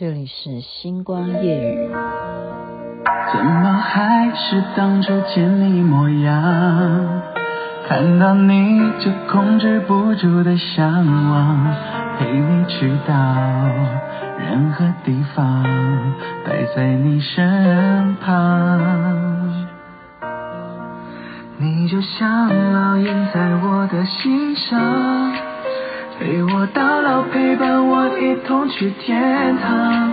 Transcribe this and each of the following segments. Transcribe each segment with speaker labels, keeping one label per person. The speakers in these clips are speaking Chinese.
Speaker 1: 这里是星光夜雨。
Speaker 2: 怎么还是当初见你模样？看到你就控制不住的向往，陪你去到任何地方，待在你身旁。你就像烙印在我的心上，陪我到老，陪伴我一同去天堂。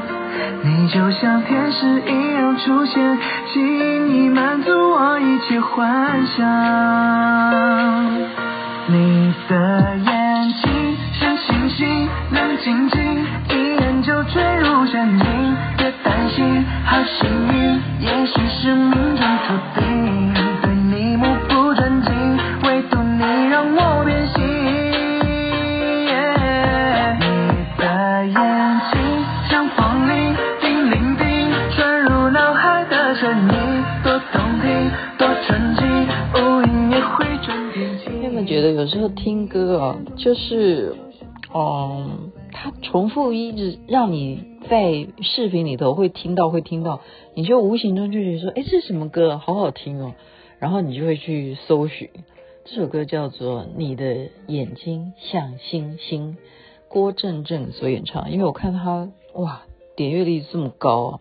Speaker 2: 你就像天使一样出现，轻易满足我一切幻想。你的眼睛像星星，亮晶晶，一眼就坠入陷阱。别担心，好幸运，也许是命中注定。
Speaker 1: 就是，嗯，它重复一直让你在视频里头会听到，会听到，你就无形中就觉得说，哎，这是什么歌？好好听哦，然后你就会去搜寻。这首歌叫做《你的眼睛像星星》，郭正正所演唱。因为我看他哇，点阅率这么高啊，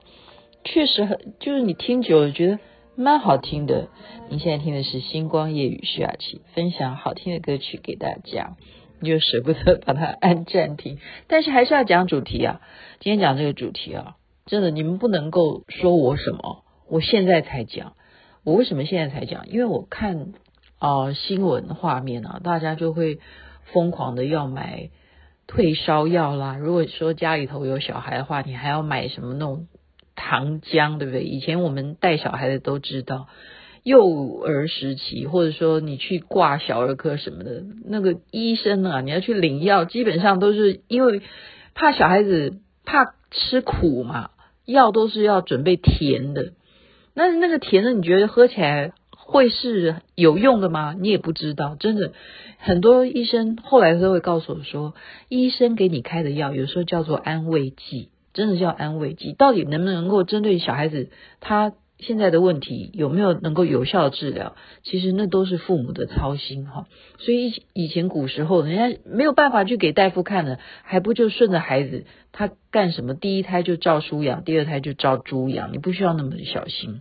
Speaker 1: 确实很，就是你听久了觉得。蛮好听的，你现在听的是星光夜雨徐雅琪分享好听的歌曲给大家，你就舍不得把它按暂停，但是还是要讲主题啊。今天讲这个主题啊，真的你们不能够说我什么，我现在才讲，我为什么现在才讲？因为我看啊、新闻画面啊，大家就会疯狂的要买退烧药啦。如果说家里头有小孩的话，你还要买什么那种。糖浆对不对？以前我们带小孩的都知道，幼儿时期或者说你去挂小儿科什么的，那个医生啊，你要去领药，基本上都是因为怕小孩子怕吃苦嘛，药都是要准备甜的。那那个甜的，你觉得喝起来会是有用的吗？你也不知道，真的很多医生后来都会告诉我说，医生给你开的药有时候叫做安慰剂。真的叫安慰剂，到底能不能够针对小孩子他现在的问题有没有能够有效治疗？其实那都是父母的操心哈。所以以前古时候人家没有办法去给大夫看的，还不就顺着孩子他干什么？第一胎就照书养，第二胎就照猪养，你不需要那么小心。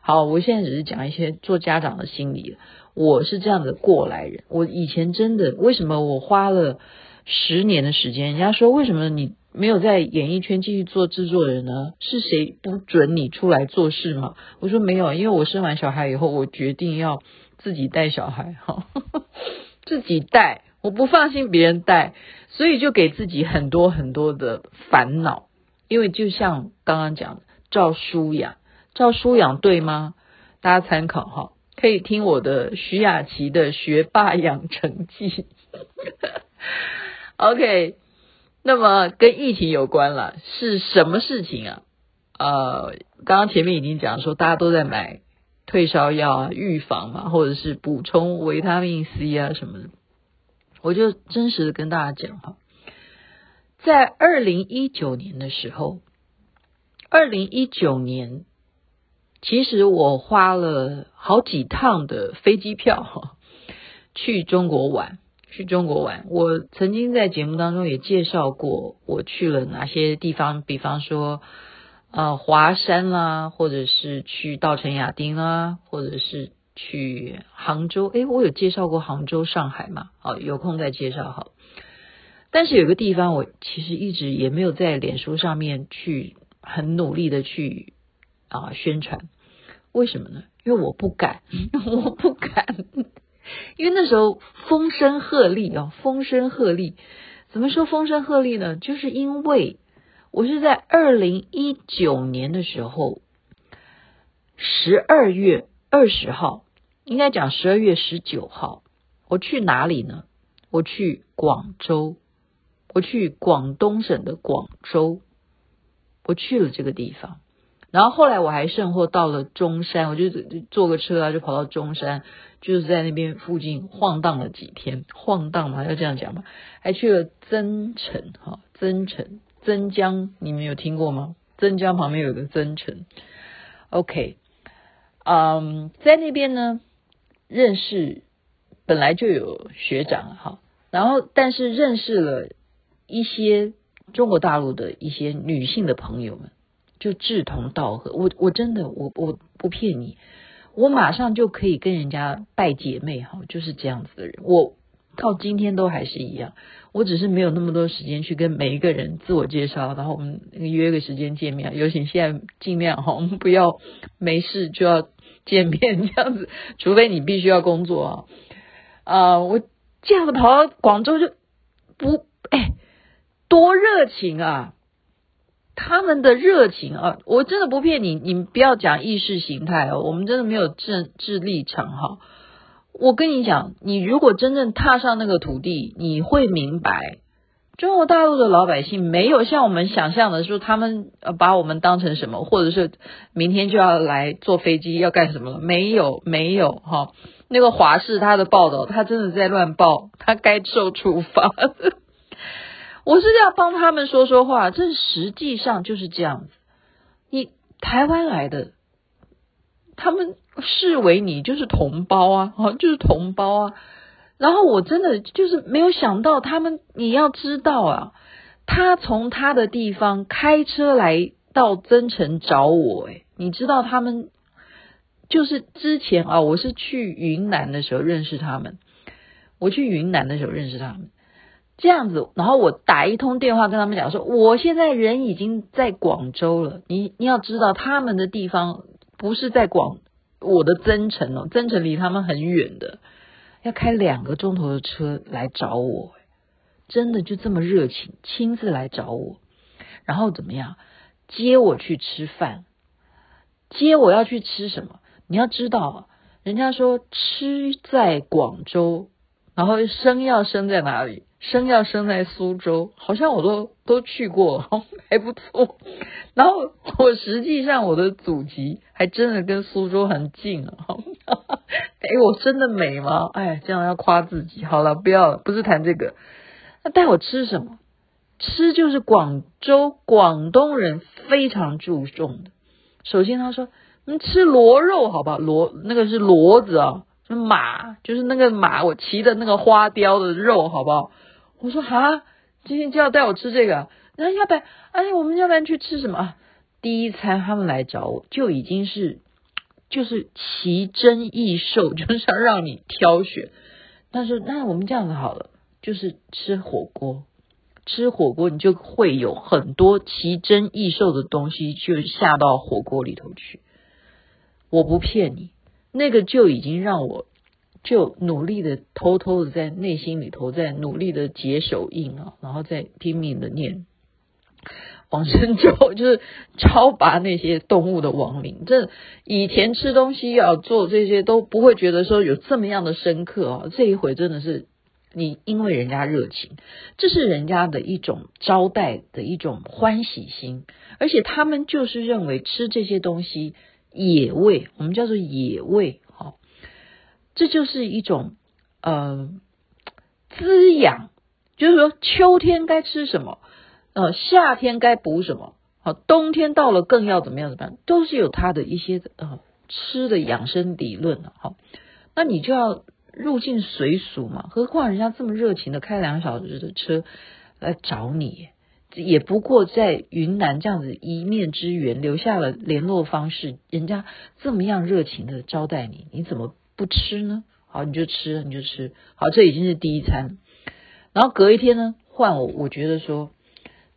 Speaker 1: 好，我现在只是讲一些做家长的心理。我是这样的过来人，我以前真的为什么我花了十年的时间？人家说为什么你？没有在演艺圈继续做制作人呢？是谁不准你出来做事吗？我说没有，因为我生完小孩以后，我决定要自己带小孩，哈，自己带，我不放心别人带，所以就给自己很多很多的烦恼。因为就像刚刚讲的，照书养，照书养对吗？大家参考哈，可以听我的徐雅琪的学霸养成记。OK。那么跟疫情有关了，是什么事情啊？呃，刚刚前面已经讲说，大家都在买退烧药啊，预防嘛，或者是补充维他命 C 啊什么的。我就真实的跟大家讲哈，在二零一九年的时候，二零一九年，其实我花了好几趟的飞机票哈，去中国玩。去中国玩，我曾经在节目当中也介绍过，我去了哪些地方，比方说，呃，华山啦，或者是去稻城亚丁啦，或者是去杭州。诶，我有介绍过杭州、上海嘛？好，有空再介绍好。但是有个地方，我其实一直也没有在脸书上面去很努力的去啊、宣传，为什么呢？因为我不敢，我不敢。因为那时候风声鹤唳啊，风声鹤唳，怎么说风声鹤唳呢？就是因为我是在二零一九年的时候，十二月二十号，应该讲十二月十九号，我去哪里呢？我去广州，我去广东省的广州，我去了这个地方。然后后来我还甚或到了中山，我就坐个车啊，就跑到中山，就是在那边附近晃荡了几天，晃荡嘛，要这样讲嘛，还去了增城哈，增城增江，你们有听过吗？增江旁边有个增城。OK，嗯，在那边呢，认识本来就有学长哈，然后但是认识了一些中国大陆的一些女性的朋友们，就志同道合。我我真的我我不骗你，我马上就可以跟人家拜姐妹哈，就是这样子的人。我到今天都还是一样，我只是没有那么多时间去跟每一个人自我介绍，然后我们约个时间见面。尤其现在尽量哈，我们不要没事就要见面这样子，除非你必须要工作啊。啊、我这样子跑到广州就不哎，多热情啊！他们的热情啊，我真的不骗你，你不要讲意识形态哦，我们真的没有政治立场哈。我跟你讲，你如果真正踏上那个土地，你会明白，中国大陆的老百姓没有像我们想象的说，他们呃把我们当成什么，或者是明天就要来坐飞机要干什么了？没有，没有哈。那个华视他的报道，他真的在乱报，他该受处罚。我是要帮他们说说话，这实际上就是这样子。你台湾来的。他们视为你就是同胞啊，啊，就是同胞啊。然后我真的就是没有想到，他们你要知道啊，他从他的地方开车来到增城找我，诶，你知道他们就是之前啊，我是去云南的时候认识他们，我去云南的时候认识他们，这样子，然后我打一通电话跟他们讲说，我现在人已经在广州了，你你要知道他们的地方。不是在广我的增城哦，增城离他们很远的，要开两个钟头的车来找我，真的就这么热情，亲自来找我，然后怎么样接我去吃饭？接我要去吃什么？你要知道，人家说吃在广州，然后生要生在哪里？生要生在苏州，好像我都都去过，还不错。然后我实际上我的祖籍还真的跟苏州很近啊！哎，我真的美吗？哎，这样要夸自己。好了，不要了，不是谈这个。那带我吃什么？吃就是广州广东人非常注重的。首先他说：“你吃骡肉好不好？骡那个是骡子啊，马，就是那个马，我骑的那个花雕的肉好不好？”我说哈，今天就要带我吃这个，那要不然，哎，我们要不然去吃什么啊？第一餐他们来找我，就已经是就是奇珍异兽，就是要让你挑选。他说那我们这样子好了，就是吃火锅，吃火锅你就会有很多奇珍异兽的东西就下到火锅里头去。我不骗你，那个就已经让我。就努力的偷偷的在内心里头在努力的解手印啊，然后再拼命的念往生咒，就是超拔那些动物的亡灵。这以前吃东西要做这些都不会觉得说有这么样的深刻啊，这一回真的是你因为人家热情，这是人家的一种招待的一种欢喜心，而且他们就是认为吃这些东西野味，我们叫做野味。这就是一种呃滋养，就是说秋天该吃什么，呃夏天该补什么，好冬天到了更要怎么样怎么样，都是有它的一些呃吃的养生理论的，好，那你就要入境随俗嘛，何况人家这么热情的开两小时的车来找你，也不过在云南这样子一面之缘留下了联络方式，人家这么样热情的招待你，你怎么？不吃呢？好，你就吃，你就吃。好，这已经是第一餐。然后隔一天呢，换我。我觉得说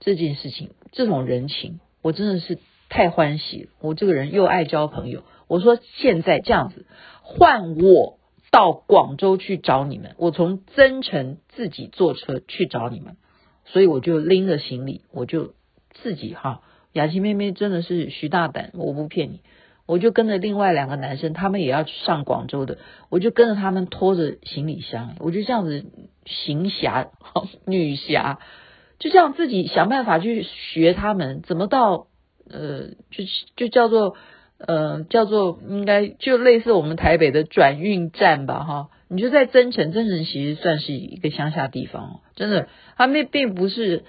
Speaker 1: 这件事情，这种人情，我真的是太欢喜。我这个人又爱交朋友。我说现在这样子，换我到广州去找你们。我从增城自己坐车去找你们，所以我就拎着行李，我就自己哈。雅琪妹妹真的是徐大胆，我不骗你。我就跟着另外两个男生，他们也要去上广州的，我就跟着他们拖着行李箱，我就这样子行侠 女侠，就这样自己想办法去学他们怎么到呃，就就叫做呃叫做应该就类似我们台北的转运站吧哈，你就在增城，增城其实算是一个乡下地方，真的，他们并不是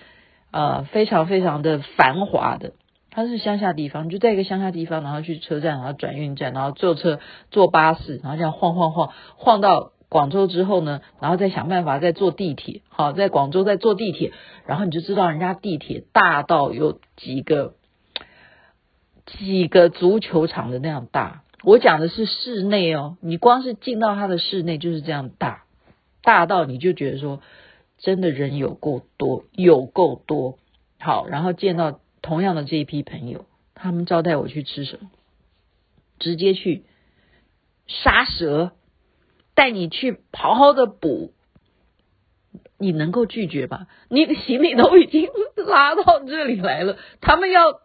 Speaker 1: 呃非常非常的繁华的，它是乡下地方，就在一个乡下地方，然后去车站，然后转运站，然后坐车坐巴士，然后这样晃晃晃晃到广州之后呢，然后再想办法再坐地铁，好，在广州再坐地铁，然后你就知道人家地铁大到有几个几个足球场的那样大。我讲的是室内哦，你光是进到它的室内就是这样大，大到你就觉得说，真的人有够多，有够多。好，然后见到同样的这一批朋友，他们招待我去吃什么？直接去杀蛇，带你去好好的补，你能够拒绝吧？你的行李都已经拉到这里来了，他们要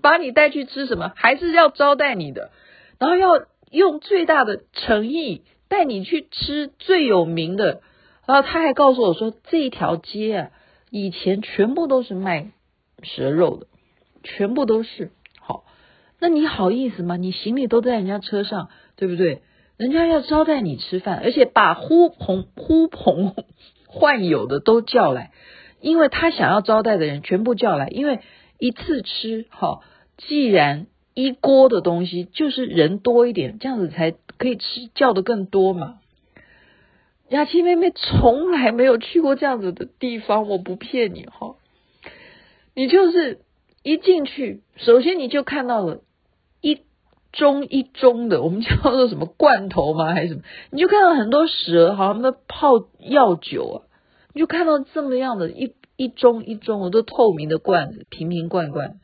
Speaker 1: 把你带去吃什么？还是要招待你的？然后要用最大的诚意带你去吃最有名的，然后他还告诉我说，这一条街啊，以前全部都是卖蛇肉的，全部都是。好，那你好意思吗？你行李都在人家车上，对不对？人家要招待你吃饭，而且把呼朋呼朋唤友的都叫来，因为他想要招待的人全部叫来，因为一次吃好，既然。一锅的东西就是人多一点，这样子才可以吃叫的更多嘛。雅琪妹妹从来没有去过这样子的地方，我不骗你哈。你就是一进去，首先你就看到了一盅一盅的，我们叫做什么罐头吗？还是什么？你就看到很多蛇，好像在泡药酒啊。你就看到这么样的一一盅一盅的都透明的罐子，瓶瓶罐罐。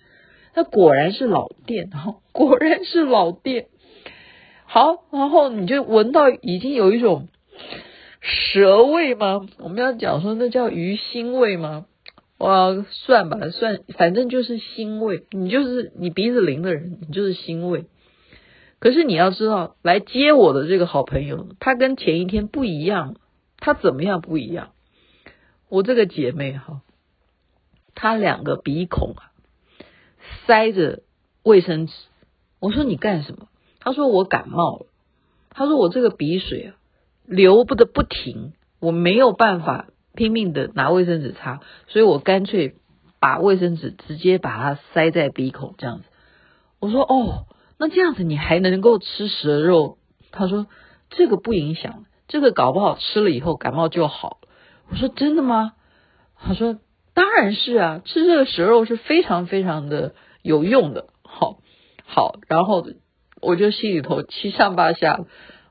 Speaker 1: 那果然是老店哈，果然是老店。好，然后你就闻到已经有一种蛇味吗？我们要讲说那叫鱼腥味吗？我，算吧，算，反正就是腥味。你就是你鼻子灵的人，你就是腥味。可是你要知道，来接我的这个好朋友，他跟前一天不一样。他怎么样不一样？我这个姐妹哈，她两个鼻孔啊。塞着卫生纸，我说你干什么？她说我感冒了。她说我这个鼻水啊，流不得不停，我没有办法拼命的拿卫生纸擦，所以我干脆把卫生纸直接把它塞在鼻孔这样子。我说哦，那这样子你还能够吃蛇肉？他说这个不影响，这个搞不好吃了以后感冒就好。我说真的吗？他说。当然是啊，吃这个蛇肉是非常非常的有用的，好，好，然后我就心里头七上八下，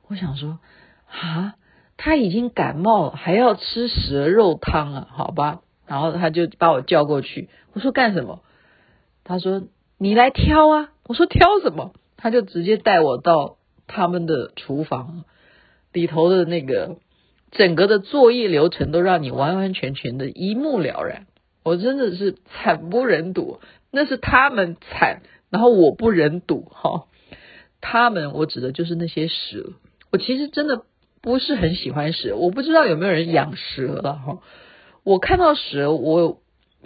Speaker 1: 我想说啊，他已经感冒了，还要吃蛇肉汤啊，好吧，然后他就把我叫过去，我说干什么？他说你来挑啊，我说挑什么？他就直接带我到他们的厨房里头的那个整个的作业流程，都让你完完全全的一目了然。我真的是惨不忍睹，那是他们惨，然后我不忍睹哈。他们，我指的就是那些蛇。我其实真的不是很喜欢蛇，我不知道有没有人养蛇了哈。我看到蛇，我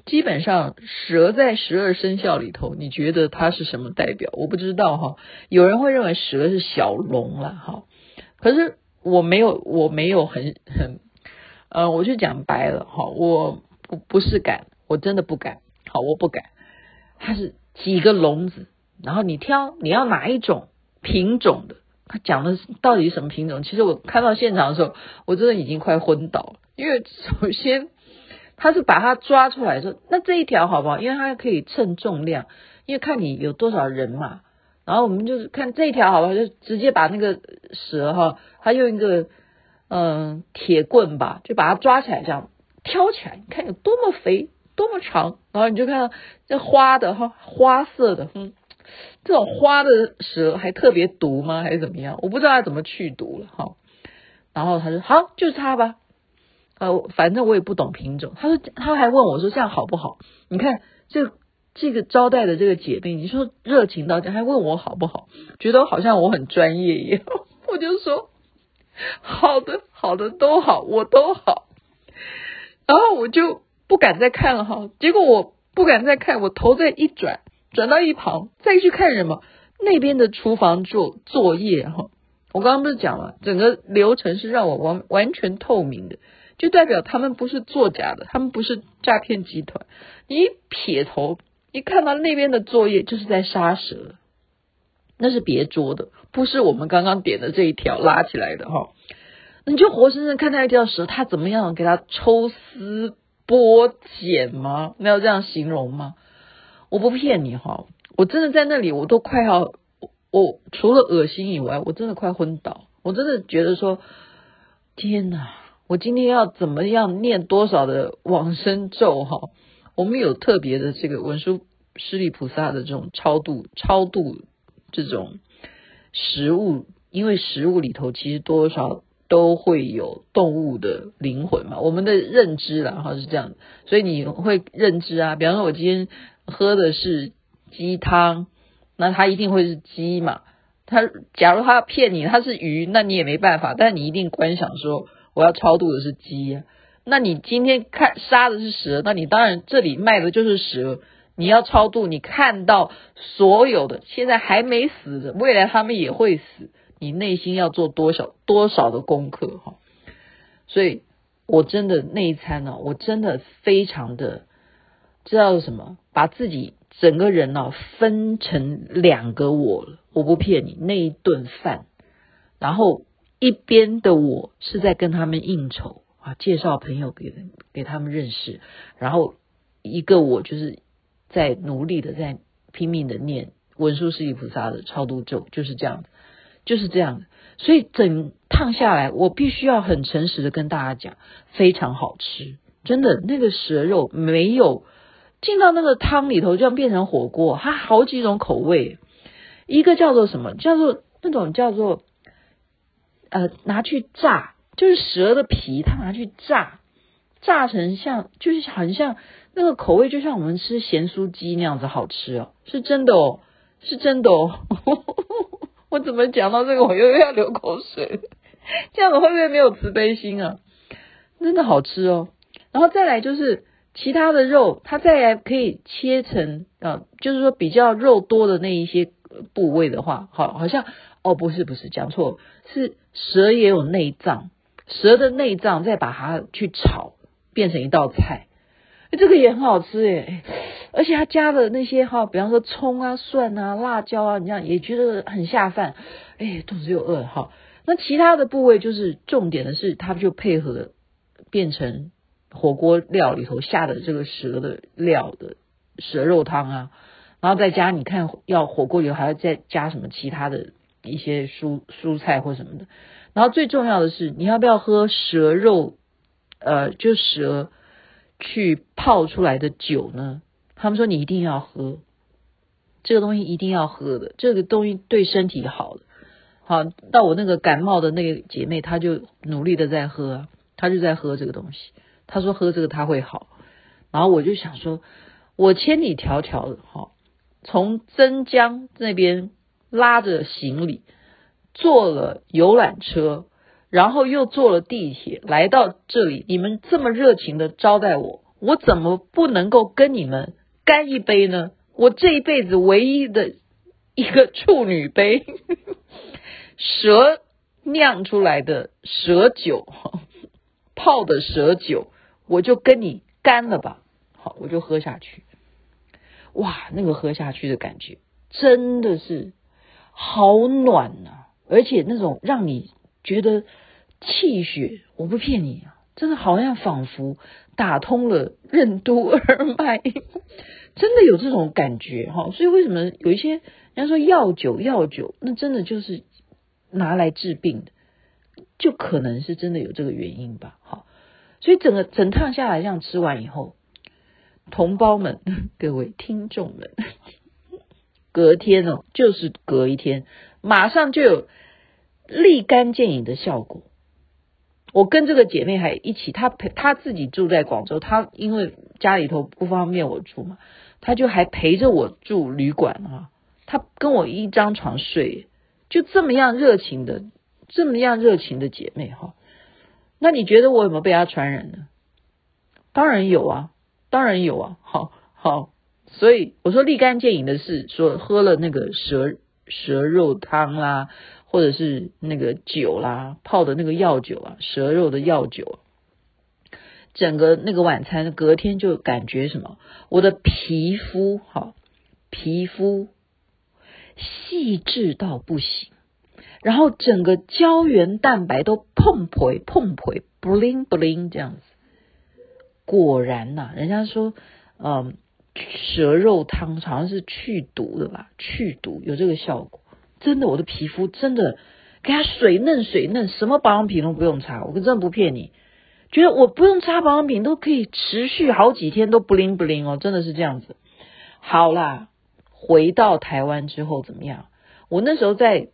Speaker 1: 基本上蛇在十二生肖里头，你觉得它是什么代表？我不知道哈。有人会认为蛇是小龙了哈，可是我没有，我没有很很，呃，我就讲白了哈，我。不不是敢，我真的不敢。好，我不敢。它是几个笼子，然后你挑你要哪一种品种的。他讲的到底什么品种？其实我看到现场的时候，我真的已经快昏倒了。因为首先他是把它抓出来说，那这一条好不好？因为它可以称重量，因为看你有多少人嘛。然后我们就是看这一条好不好，就直接把那个蛇哈，他用一个嗯铁棍吧，就把它抓起来这样。挑起来，你看有多么肥，多么长，然后你就看到这花的哈，花色的，嗯，这种花的蛇还特别毒吗？还是怎么样？我不知道它怎么去毒了哈。然后他说好，就是它吧。呃，反正我也不懂品种。他说他还问我说这样好不好？你看这这个招待的这个姐妹，你说热情到这样，还问我好不好？觉得好像我很专业一样。我就说好的，好的都好，我都好。然后我就不敢再看了哈，结果我不敢再看，我头再一转，转到一旁，再去看什么？那边的厨房做作业哈。我刚刚不是讲了，整个流程是让我完完全透明的，就代表他们不是作假的，他们不是诈骗集团。你一撇头，一看到那边的作业，就是在杀蛇，那是别桌的，不是我们刚刚点的这一条拉起来的哈。你就活生生看到一条蛇，它怎么样给它抽丝剥茧吗？没有这样形容吗？我不骗你哈，我真的在那里，我都快要，我除了恶心以外，我真的快昏倒。我真的觉得说，天哪！我今天要怎么样念多少的往生咒哈？我们有特别的这个文殊师利菩萨的这种超度、超度这种食物，因为食物里头其实多少。都会有动物的灵魂嘛，我们的认知啦哈是这样，所以你会认知啊。比方说，我今天喝的是鸡汤，那它一定会是鸡嘛。它假如它要骗你，它是鱼，那你也没办法。但你一定观想说，我要超度的是鸡啊。那你今天看杀的是蛇，那你当然这里卖的就是蛇。你要超度，你看到所有的现在还没死的，未来他们也会死。你内心要做多少多少的功课哈，所以我真的那一餐呢，我真的非常的知道什么，把自己整个人呢分成两个我了。我不骗你，那一顿饭，然后一边的我是在跟他们应酬啊，介绍朋友给给他们认识，然后一个我就是在努力的在拼命的念文殊师利菩萨的超度咒，就是这样子。就是这样的，所以整趟下来，我必须要很诚实的跟大家讲，非常好吃，真的，那个蛇肉没有进到那个汤里头，就变成火锅，它好几种口味，一个叫做什么，叫做那种叫做呃拿去炸，就是蛇的皮，它拿去炸，炸成像就是很像那个口味，就像我们吃咸酥鸡那样子好吃哦，是真的哦，是真的哦。我怎么讲到这个，我又要流口水？这样子会不会没有慈悲心啊？真的好吃哦。然后再来就是其他的肉，它再来可以切成啊，就是说比较肉多的那一些部位的话，好，好像哦，不是不是，讲错，是蛇也有内脏，蛇的内脏再把它去炒，变成一道菜，这个也很好吃耶。而且他加的那些哈，比方说葱啊、蒜啊、辣椒啊，你这样也觉得很下饭。哎，肚子又饿哈。那其他的部位就是重点的是，它就配合变成火锅料里头下的这个蛇的料的蛇肉汤啊，然后再加你看要火锅里头还要再加什么其他的一些蔬蔬菜或什么的。然后最重要的是，你要不要喝蛇肉？呃，就蛇去泡出来的酒呢？他们说你一定要喝这个东西，一定要喝的，这个东西对身体好的。好，到我那个感冒的那个姐妹，她就努力的在喝，她就在喝这个东西。她说喝这个她会好。然后我就想说，我千里迢迢的哈，从增江那边拉着行李，坐了游览车，然后又坐了地铁来到这里。你们这么热情的招待我，我怎么不能够跟你们？干一杯呢？我这一辈子唯一的一个处女杯，蛇酿出来的蛇酒，泡的蛇酒，我就跟你干了吧。好，我就喝下去。哇，那个喝下去的感觉真的是好暖啊，而且那种让你觉得气血，我不骗你啊，真的好像仿佛打通了任督二脉。真的有这种感觉哈，所以为什么有一些人家说药酒药酒，那真的就是拿来治病的，就可能是真的有这个原因吧。好，所以整个整趟下来这样吃完以后，同胞们、各位听众们，隔天哦，就是隔一天，马上就有立竿见影的效果。我跟这个姐妹还一起，她陪她自己住在广州，她因为家里头不方便我住嘛。她就还陪着我住旅馆啊，她跟我一张床睡，就这么样热情的，这么样热情的姐妹哈。那你觉得我有没有被她传染呢？当然有啊，当然有啊。好，好，所以我说立竿见影的是说喝了那个蛇蛇肉汤啦，或者是那个酒啦，泡的那个药酒啊，蛇肉的药酒，整个那个晚餐，隔天就感觉什么？我的皮肤哈，皮肤细致到不行，然后整个胶原蛋白都碰溃碰溃，bling bling 这样子。果然呐、人家说，嗯，蛇肉汤好像是去毒的吧？去毒有这个效果。真的，我的皮肤真的给它水嫩水嫩，什么保养品都不用擦，我真的不骗你。觉得我不用擦保养品都可以持续好几天都不灵不灵哦，真的是这样子。好啦，回到台湾之后怎么样？我那时候在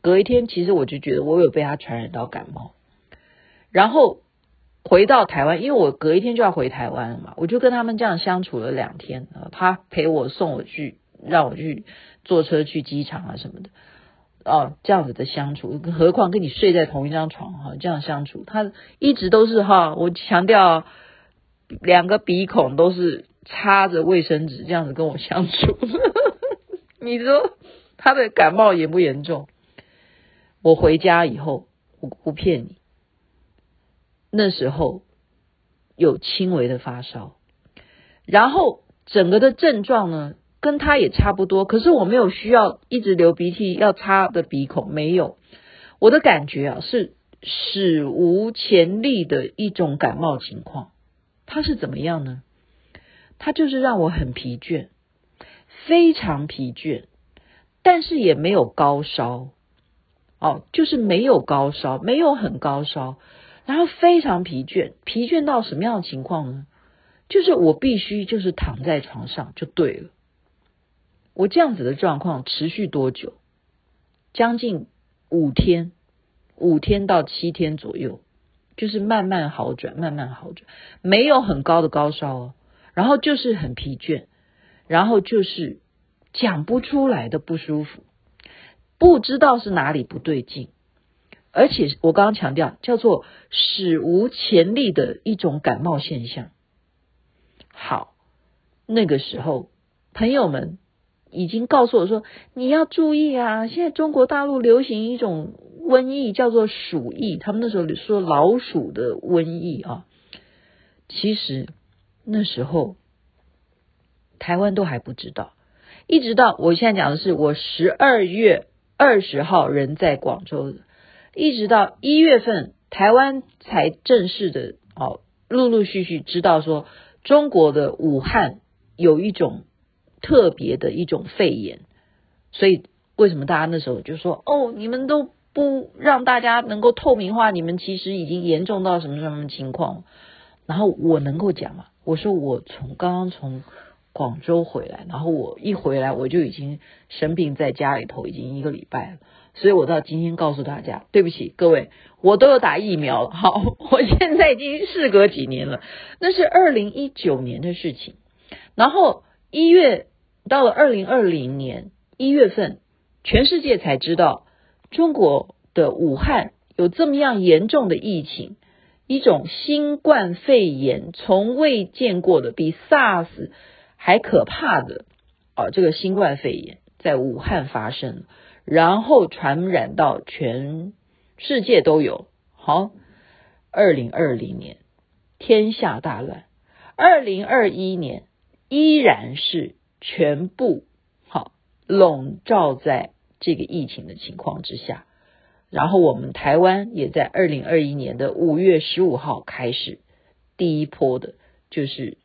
Speaker 1: 隔一天，其实我就觉得我有被他传染到感冒。然后回到台湾，因为我隔一天就要回台湾了嘛，我就跟他们这样相处了两天。他陪我送我去，让我去坐车去机场啊什么的。哦，这样子的相处，何况跟你睡在同一张床哈，这样相处，他一直都是哈，我强调两个鼻孔都是插着卫生纸这样子跟我相处。你说他的感冒严不严重？我回家以后，我不骗你，那时候有轻微的发烧，然后整个的症状呢？跟他也差不多，可是我没有需要一直流鼻涕要擦的鼻孔，没有。我的感觉啊是史无前例的一种感冒情况。它是怎么样呢？它就是让我很疲倦，非常疲倦，但是也没有高烧。哦，就是没有高烧，没有很高烧，然后非常疲倦，疲倦到什么样的情况呢？就是我必须就是躺在床上就对了。我这样子的状况持续多久？将近五天，五天到七天左右，就是慢慢好转，慢慢好转，没有很高的高烧哦，然后就是很疲倦，然后就是讲不出来的不舒服，不知道是哪里不对劲，而且我刚刚强调叫做史无前例的一种感冒现象。好，那个时候朋友们。已经告诉我说，你要注意啊！现在中国大陆流行一种瘟疫，叫做鼠疫。他们那时候说老鼠的瘟疫啊，其实那时候台湾都还不知道。一直到我现在讲的是，我十二月二十号人在广州，一直到一月份，台湾才正式的哦，陆陆续续知道说中国的武汉有一种。特别的一种肺炎，所以为什么大家那时候就说哦，你们都不让大家能够透明化，你们其实已经严重到什么什么情况？然后我能够讲吗？我说我从刚刚从广州回来，然后我一回来我就已经生病在家里头已经一个礼拜了，所以我到今天告诉大家，对不起各位，我都有打疫苗了。好，我现在已经事隔几年了，那是二零一九年的事情，然后一月。到了二零二零年一月份，全世界才知道中国的武汉有这么样严重的疫情，一种新冠肺炎从未见过的，比 SARS 还可怕的啊！这个新冠肺炎在武汉发生，然后传染到全世界都有。好，二零二零年天下大乱，二零二一年依然是。全部好笼罩在这个疫情的情况之下，然后我们台湾也在二零二一年的五月十五号开始第一波的，就是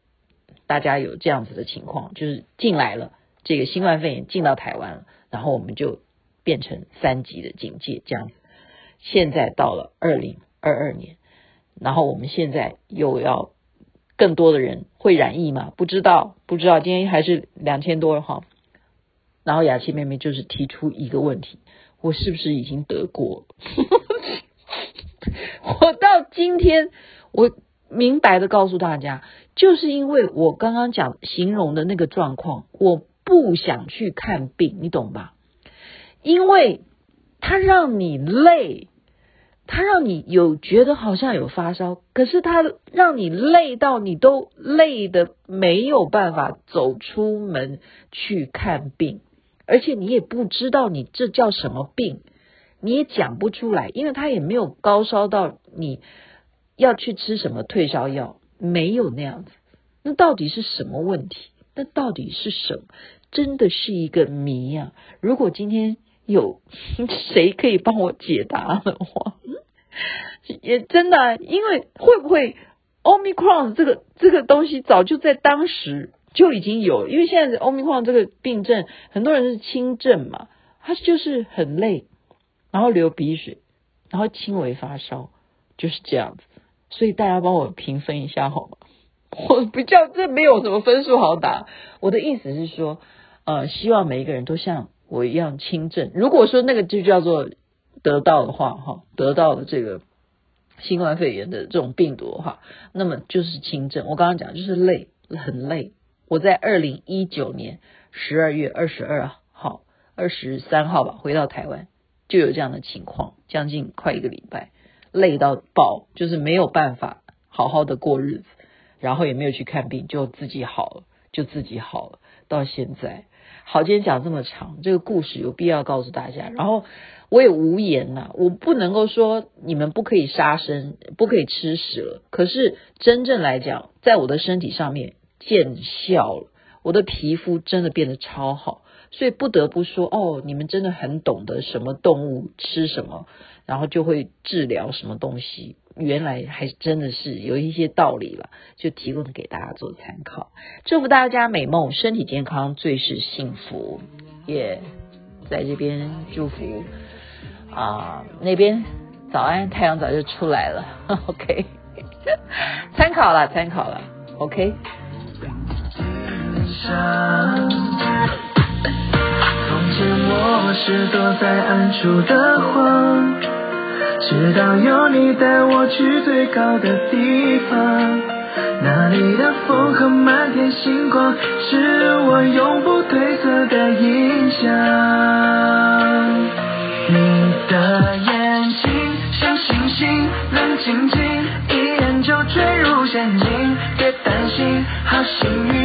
Speaker 1: 大家有这样子的情况，就是进来了这个新冠肺炎进到台湾了，然后我们就变成三级的警戒这样子。现在到了二零二二年，然后我们现在又要。更多的人会染疫吗？不知道，不知道。今天还是两千多哈。然后雅琪妹妹就是提出一个问题：我是不是已经得过？我到今天，我明白的告诉大家，就是因为我刚刚讲形容的那个状况，我不想去看病，你懂吧？因为它让你累。他让你有觉得好像有发烧，可是他让你累到你都累得没有办法走出门去看病，而且你也不知道你这叫什么病，你也讲不出来，因为他也没有高烧到你要去吃什么退烧药，没有那样子。那到底是什么问题？那到底是什么？真的是一个谜呀！如果今天有谁可以帮我解答的话，也真的，因为会不会 Omicron 这个这个东西早就在当时就已经有，因为现在 Omicron 这个病症，很多人是轻症嘛，他就是很累，然后流鼻水，然后轻微发烧，就是这样子。所以大家帮我评分一下好吗？我比较这没有什么分数好打。我的意思是说，呃，希望每一个人都像我一样轻症。如果说那个就叫做得到的话，哈，得到了这个新冠肺炎的这种病毒的话，那么就是轻症。我刚刚讲就是累，很累。我在二零一九年十二月二十二号、二十三号吧，回到台湾就有这样的情况，将近快一个礼拜，累到爆，就是没有办法好好的过日子。然后也没有去看病，就自己好了，就自己好了。到现在，好，今天讲这么长，这个故事有必要告诉大家。然后我也无言呐，我不能够说你们不可以杀生，不可以吃蛇。可是真正来讲，在我的身体上面见效了，我的皮肤真的变得超好。所以不得不说，哦，你们真的很懂得什么动物吃什么，然后就会治疗什么东西。原来还真的是有一些道理了，就提供给大家做参考。祝福大家美梦，身体健康，最是幸福。也、在这边祝福啊，那边早安，太阳早就出来了。OK，参考了，参考了。OK。从前我是躲在暗处的花直到有你带我去最高的地方，那里的风和满天星光，是我永不褪色的印象。你的眼睛像星星，亮晶晶，一眼就坠入陷阱。别担心，好幸运，